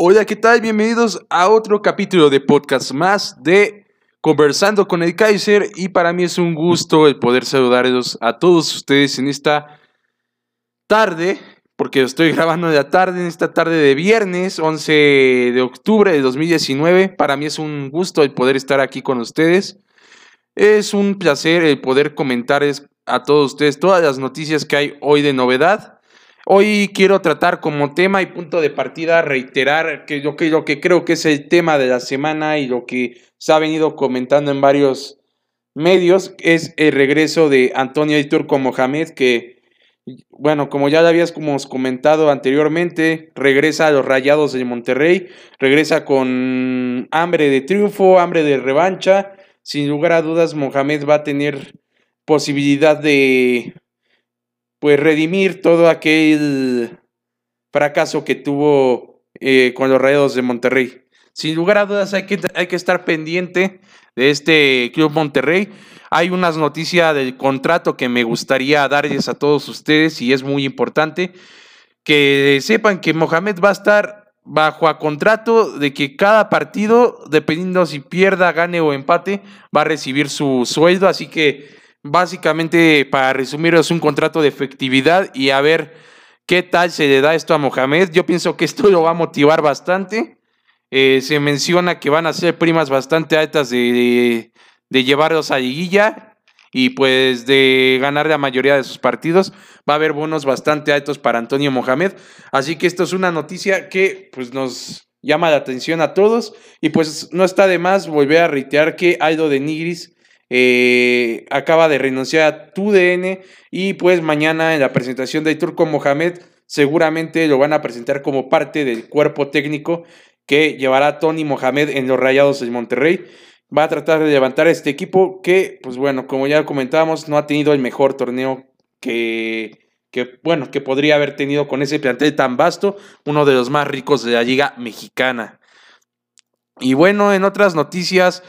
Hola, ¿qué tal? Bienvenidos a otro capítulo de podcast más de Conversando con el Kaiser y para mí es un gusto el poder saludarlos a todos ustedes en esta tarde, porque estoy grabando en la tarde, en esta tarde de viernes 11 de octubre de 2019. Para mí es un gusto el poder estar aquí con ustedes. Es un placer el poder comentar a todos ustedes todas las noticias que hay hoy de novedad Hoy quiero tratar como tema y punto de partida, reiterar que lo, que lo que creo que es el tema de la semana y lo que se ha venido comentando en varios medios es el regreso de Antonio Turco Mohamed, que, bueno, como ya lo habíamos comentado anteriormente, regresa a los Rayados de Monterrey, regresa con hambre de triunfo, hambre de revancha. Sin lugar a dudas, Mohamed va a tener posibilidad de pues redimir todo aquel fracaso que tuvo eh, con los Rayados de Monterrey. Sin lugar a dudas hay que, hay que estar pendiente de este Club Monterrey. Hay unas noticias del contrato que me gustaría darles a todos ustedes y es muy importante que sepan que Mohamed va a estar bajo a contrato de que cada partido, dependiendo si pierda, gane o empate, va a recibir su sueldo. Así que Básicamente, para resumir, es un contrato de efectividad y a ver qué tal se le da esto a Mohamed. Yo pienso que esto lo va a motivar bastante. Eh, se menciona que van a ser primas bastante altas de, de, llevarlos a liguilla y pues de ganar la mayoría de sus partidos. Va a haber bonos bastante altos para Antonio Mohamed. Así que esto es una noticia que pues nos llama la atención a todos. Y pues no está de más volver a reiterar que Aldo de Nigris eh, acaba de renunciar a TUDN y pues mañana en la presentación de Turco Mohamed seguramente lo van a presentar como parte del cuerpo técnico que llevará Tony Mohamed en los Rayados de Monterrey. Va a tratar de levantar este equipo que, pues bueno, como ya comentábamos, no ha tenido el mejor torneo que, que, bueno, que podría haber tenido con ese plantel tan vasto, uno de los más ricos de la liga mexicana. Y bueno, en otras noticias,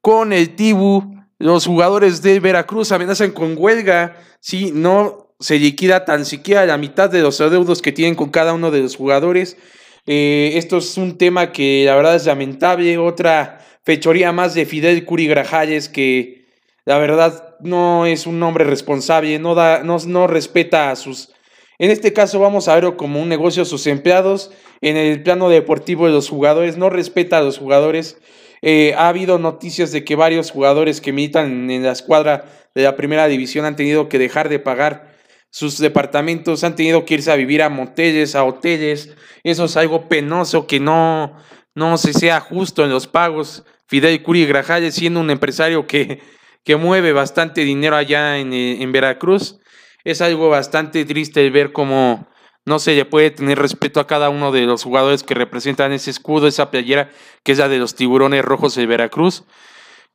con el Tibu los jugadores de Veracruz amenazan con huelga si no se liquida tan siquiera la mitad de los adeudos que tienen con cada uno de los jugadores. Eh, esto es un tema que la verdad es lamentable. Otra fechoría más de Fidel Curi Grajales que la verdad no es un hombre responsable, no, da, no, no respeta a sus... En este caso vamos a verlo como un negocio a sus empleados. En el plano deportivo de los jugadores, no respeta a los jugadores. Eh, ha habido noticias de que varios jugadores que militan en la escuadra de la primera división han tenido que dejar de pagar sus departamentos, han tenido que irse a vivir a moteles, a hoteles. Eso es algo penoso que no, no se sea justo en los pagos. Fidel Curi Grajales, siendo un empresario que, que mueve bastante dinero allá en, en Veracruz, es algo bastante triste ver cómo no se le puede tener respeto a cada uno de los jugadores que representan ese escudo, esa playera que es la de los tiburones rojos de Veracruz.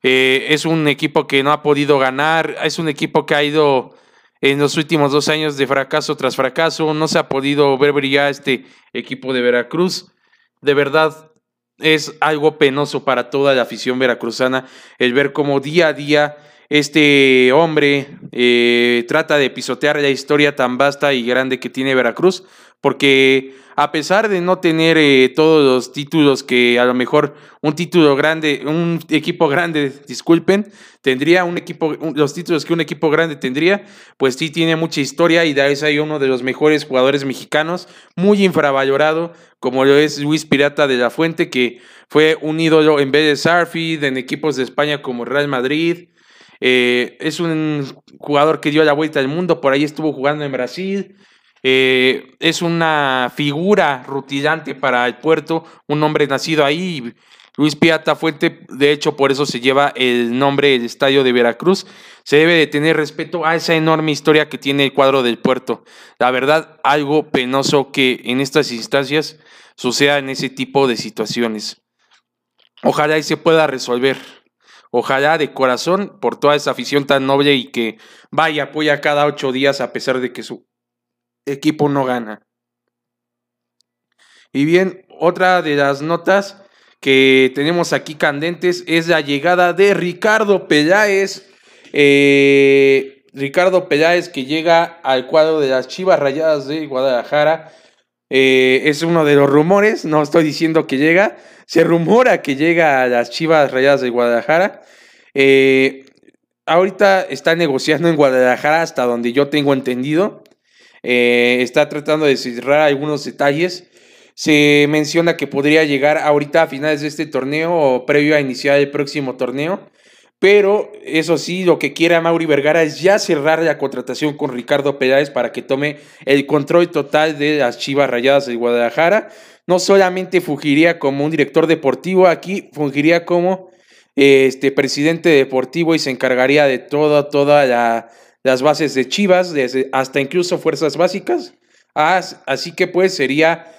Eh, es un equipo que no ha podido ganar, es un equipo que ha ido en los últimos dos años de fracaso tras fracaso, no se ha podido ver brillar este equipo de Veracruz. De verdad, es algo penoso para toda la afición veracruzana el ver cómo día a día este hombre eh, trata de pisotear la historia tan vasta y grande que tiene Veracruz, porque a pesar de no tener eh, todos los títulos que a lo mejor un título grande, un equipo grande, disculpen, tendría un equipo, los títulos que un equipo grande tendría, pues sí tiene mucha historia y de ahí uno de los mejores jugadores mexicanos, muy infravalorado, como lo es Luis Pirata de la Fuente, que fue un ídolo en vez de Sarfi, en equipos de España como Real Madrid, eh, es un jugador que dio la vuelta al mundo, por ahí estuvo jugando en Brasil. Eh, es una figura rutilante para el puerto, un hombre nacido ahí. Luis Piata Fuente, de hecho, por eso se lleva el nombre del estadio de Veracruz. Se debe de tener respeto a esa enorme historia que tiene el cuadro del puerto. La verdad, algo penoso que en estas instancias suceda en ese tipo de situaciones. Ojalá y se pueda resolver. Ojalá de corazón por toda esa afición tan noble y que vaya, apoya cada ocho días a pesar de que su equipo no gana. Y bien, otra de las notas que tenemos aquí candentes es la llegada de Ricardo Peláez. Eh, Ricardo Peláez que llega al cuadro de las Chivas Rayadas de Guadalajara. Eh, es uno de los rumores, no estoy diciendo que llega, se rumora que llega a las Chivas Rayadas de Guadalajara. Eh, ahorita está negociando en Guadalajara hasta donde yo tengo entendido. Está tratando de cerrar algunos detalles. Se menciona que podría llegar ahorita a finales de este torneo o previo a iniciar el próximo torneo. Pero eso sí, lo que quiere Mauri Vergara es ya cerrar la contratación con Ricardo Peláez para que tome el control total de las Chivas Rayadas de Guadalajara. No solamente fungiría como un director deportivo, aquí fungiría como este presidente deportivo y se encargaría de toda, todas las bases de Chivas, hasta incluso fuerzas básicas. Así que pues sería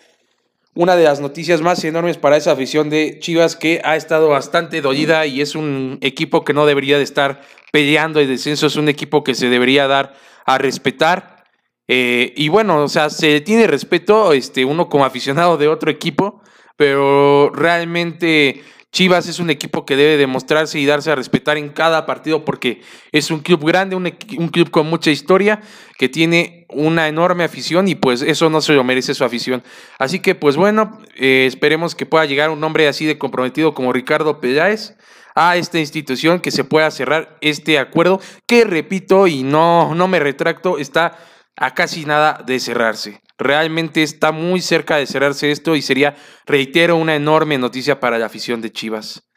una de las noticias más enormes para esa afición de Chivas que ha estado bastante dolida y es un equipo que no debería de estar peleando el descenso, es un equipo que se debería dar a respetar. Eh, y bueno, o sea, se tiene respeto este, uno como aficionado de otro equipo, pero realmente Chivas es un equipo que debe demostrarse y darse a respetar en cada partido porque es un club grande, un, club con mucha historia, que tiene una enorme afición y pues eso no se lo merece su afición. Así que pues bueno, eh, esperemos que pueda llegar un hombre así de comprometido como Ricardo Peláez a esta institución, que se pueda cerrar este acuerdo, que repito y no, no me retracto, está a casi nada de cerrarse. Realmente está muy cerca de cerrarse esto y sería, reitero, una enorme noticia para la afición de Chivas.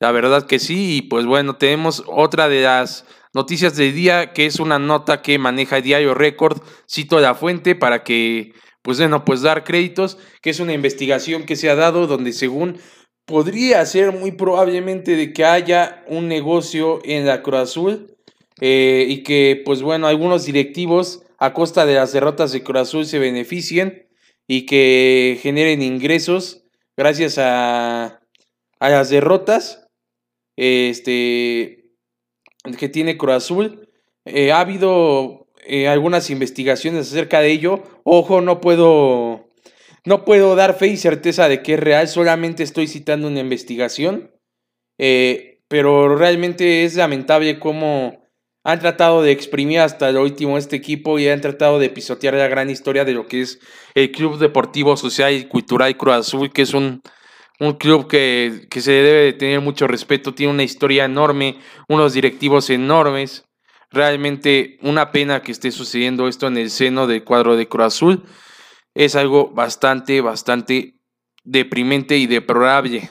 La verdad que sí, y pues bueno, tenemos otra de las noticias del día, que es una nota que maneja Diario Record, cito la fuente para que, pues bueno, pues dar créditos, que es una investigación que se ha dado donde según podría ser muy probablemente de que haya un negocio en la Cruz Azul eh, y que, pues bueno, algunos directivos a costa de las derrotas de Cruz se beneficien y que generen ingresos gracias a, a las derrotas este, que tiene Cruz. Eh, ha habido eh, algunas investigaciones acerca de ello. Ojo, no puedo, no puedo dar fe y certeza de que es real, solamente estoy citando una investigación. Eh, pero realmente es lamentable cómo han tratado de exprimir hasta lo último este equipo y han tratado de pisotear la gran historia de lo que es el Club Deportivo Social y Cultural Cruz Azul, que es un, un club que, que, se debe de tener mucho respeto, tiene una historia enorme, unos directivos enormes. Realmente una pena que esté sucediendo esto en el seno del cuadro de Cruz Azul. Es algo bastante, bastante deprimente y deplorable.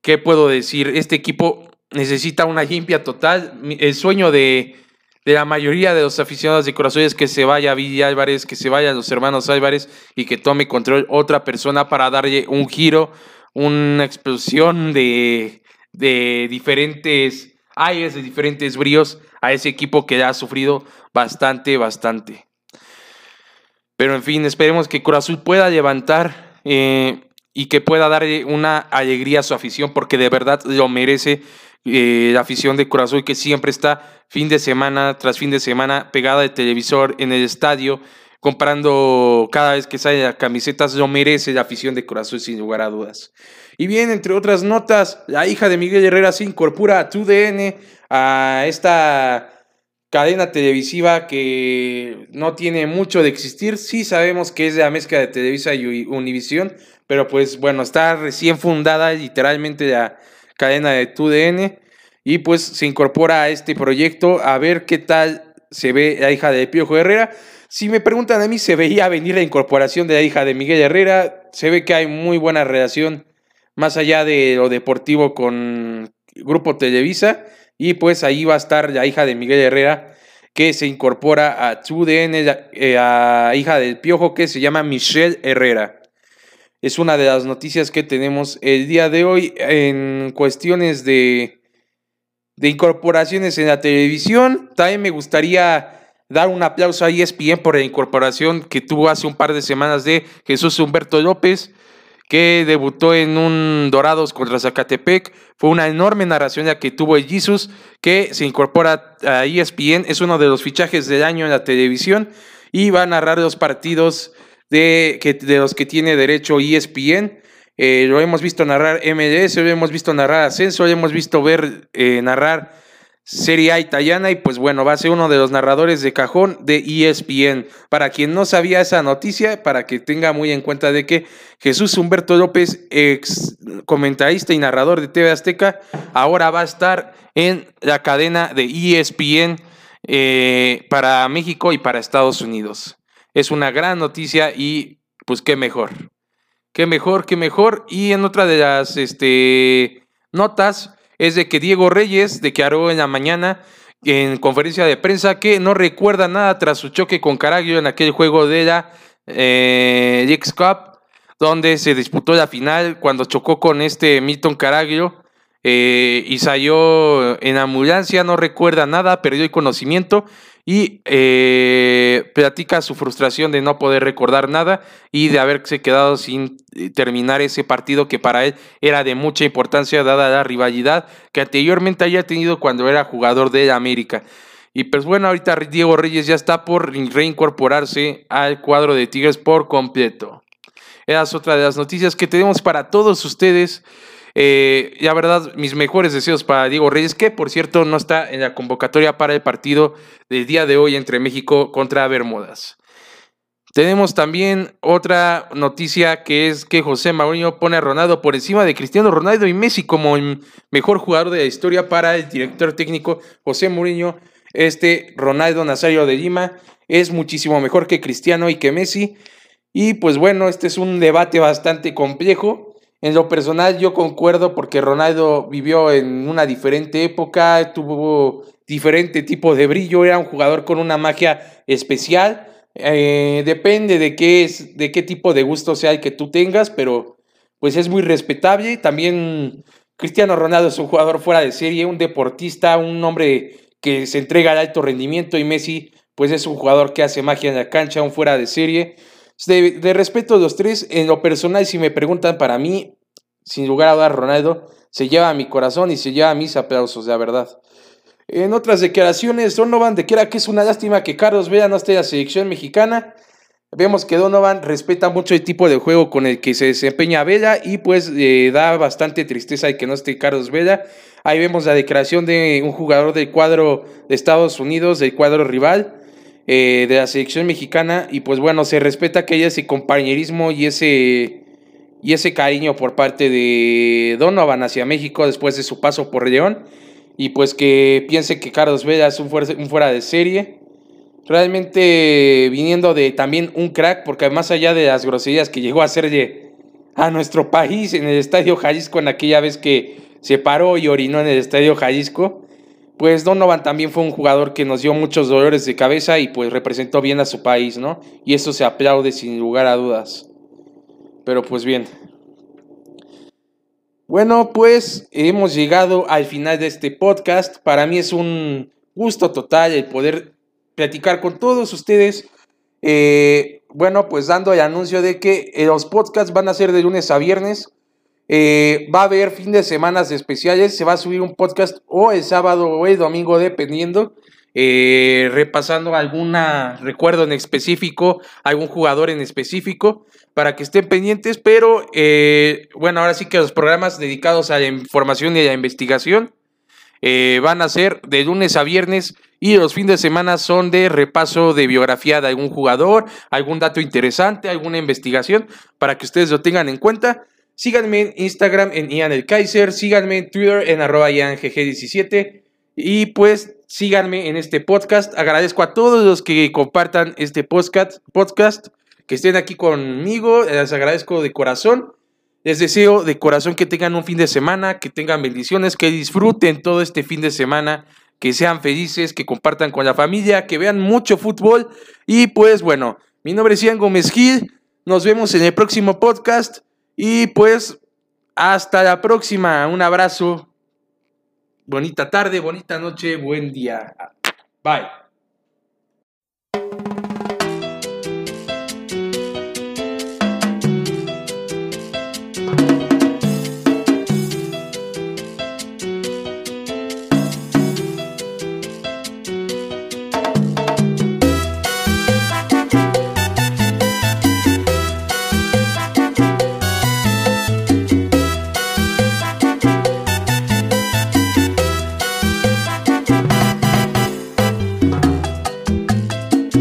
¿Qué puedo decir? Este equipo necesita una limpia total. El sueño de, la mayoría de los aficionados de corazón es que se vaya Vidi Álvarez, que se vayan los hermanos Álvarez y que tome control otra persona para darle un giro, una explosión de, de diferentes aires, de diferentes bríos a ese equipo que ha sufrido bastante, bastante. Pero en fin, esperemos que Corazón pueda levantar eh, y que pueda darle una alegría a su afición porque de verdad lo merece eh, la afición de Corazón que siempre está fin de semana tras fin de semana pegada de televisor en el estadio, comprando cada vez que sale las camisetas, lo merece la afición de Corazón sin lugar a dudas. Y bien, entre otras notas, la hija de Miguel Herrera se incorpora a TUDN, a esta cadena televisiva que no tiene mucho de existir. Sí sabemos que es de la mezcla de Televisa y Univisión, pero pues bueno, está recién fundada literalmente la cadena de TUDN, y pues se incorpora a este proyecto a ver qué tal se ve la hija de Piojo Herrera. Si me preguntan a mí, se veía venir la incorporación de la hija de Miguel Herrera, se ve que hay muy buena relación más allá de lo deportivo con Grupo Televisa, y pues ahí va a estar la hija de Miguel Herrera, que se incorpora a TUDN, eh, a hija del Piojo, que se llama Michelle Herrera es una de las noticias que tenemos el día de hoy en cuestiones de, de incorporaciones en la televisión. También me gustaría dar un aplauso a ESPN por la incorporación que tuvo hace un par de semanas de Jesús Humberto López, que debutó en un Dorados contra Zacatepec. Fue una enorme narración la que tuvo el que se incorpora a ESPN. Es uno de los fichajes del año en la televisión y va a narrar los partidos de, que, de los que tiene derecho ESPN. Eh, lo hemos visto narrar MLS, lo hemos visto narrar Ascenso, lo hemos visto ver eh, narrar Serie A italiana y pues bueno, va a ser uno de los narradores de cajón de ESPN. Para quien no sabía esa noticia, para que tenga muy en cuenta de que Jesús Humberto López, ex comentarista y narrador de TV Azteca, ahora va a estar en la cadena de ESPN eh, para México y para Estados Unidos. Es una gran noticia y pues qué mejor. Qué mejor, qué mejor. Y en otra de las este, notas es de que Diego Reyes declaró en la mañana en conferencia de prensa que no recuerda nada tras su choque con Caraglio en aquel juego de la eh, Cup, donde se disputó la final cuando chocó con este Milton Caraglio. Eh, salió en ambulancia, no recuerda nada, perdió el conocimiento y eh, platica su frustración de no poder recordar nada y de haberse quedado sin eh, terminar ese partido que para él era de mucha importancia dada la rivalidad que anteriormente había tenido cuando era jugador de América. Y pues bueno, ahorita Diego Reyes ya está por reincorporarse al cuadro de Tigres por completo. Esa es otra de las noticias que tenemos para todos ustedes. Eh, la verdad, mis mejores deseos para Diego Reyes, que por cierto no está en la convocatoria para el partido del día de hoy entre México contra Bermudas. Tenemos también otra noticia que es que José Mourinho pone a Ronaldo por encima de Cristiano Ronaldo y Messi como mejor jugador de la historia para el director técnico José Mourinho. Este Ronaldo Nazario de Lima es muchísimo mejor que Cristiano y que Messi. Y pues bueno, este es un debate bastante complejo en lo personal yo concuerdo porque Ronaldo vivió en una diferente época, tuvo diferente tipo de brillo, era un jugador con una magia especial. Eh, depende de qué es, de qué tipo de gusto sea el que tú tengas, pero pues es muy respetable. También Cristiano Ronaldo es un jugador fuera de serie, un deportista, un hombre que se entrega al alto rendimiento y Messi pues es un jugador que hace magia en la cancha, un fuera de serie. De, respeto a los tres, en lo personal, si me preguntan para mí, sin lugar a dudas, Ronaldo se lleva a mi corazón y se lleva a mis aplausos, la verdad. En otras declaraciones, Donovan declara que es una lástima que Carlos Vela no esté en la selección mexicana. Vemos que Donovan respeta mucho el tipo de juego con el que se desempeña Vela y pues eh, da bastante tristeza de que no esté Carlos Vela. Ahí vemos la declaración de un jugador del cuadro de Estados Unidos, del cuadro rival, eh, de la selección mexicana y pues bueno, se respeta que haya ese compañerismo y ese, y ese cariño por parte de Donovan hacia México después de su paso por León y pues que piense que Carlos Vela es un fuera, un fuera de serie. Realmente viniendo de también un crack, porque más allá de las groserías que llegó a hacerle a nuestro país en el Estadio Jalisco en aquella vez que se paró y orinó en el Estadio Jalisco, pues Donovan también fue un jugador que nos dio muchos dolores de cabeza y pues representó bien a su país, ¿no? Y eso se aplaude sin lugar a dudas. Pero pues bien. Bueno, pues hemos llegado al final de este podcast. Para mí es un gusto total el poder platicar con todos ustedes. Eh, bueno, pues dando el anuncio de que los podcasts van a ser de lunes a viernes. Eh, va a haber fin de semanas especiales, se va a subir un podcast o el sábado o el domingo, dependiendo, eh, repasando alguna recuerdo en específico, algún jugador en específico, para que estén pendientes, pero eh, bueno, ahora sí que los programas dedicados a la información y a la investigación van a ser de lunes a viernes y los fines de semana son de repaso de biografía de algún jugador, algún dato interesante, alguna investigación, para que ustedes lo tengan en cuenta. Síganme en Instagram en Ian el Kaiser, síganme en Twitter en arroba IanGG17 y pues síganme en este podcast. Agradezco a todos los que compartan este podcast, podcast que estén aquí conmigo, les agradezco de corazón. Les deseo de corazón que tengan un fin de semana, que tengan bendiciones, que disfruten todo este fin de semana, que sean felices, que compartan con la familia, que vean mucho fútbol. Y pues bueno, mi nombre es Ian Gómez Gil. Nos vemos en el próximo podcast. Y pues, hasta la próxima. Un abrazo. Bonita tarde, bonita noche, buen día. Bye.